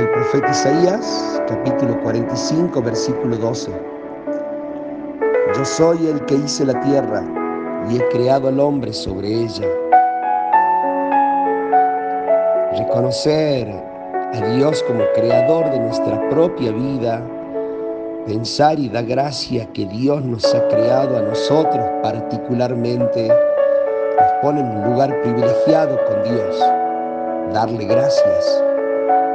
del profeta Isaías, capítulo 45, versículo 12. Yo soy el que hice la tierra y he creado al hombre sobre ella. Reconocer a Dios como creador de nuestra propia vida, pensar y dar gracia que Dios nos ha creado a nosotros particularmente, nos pone en un lugar privilegiado con Dios. Darle gracias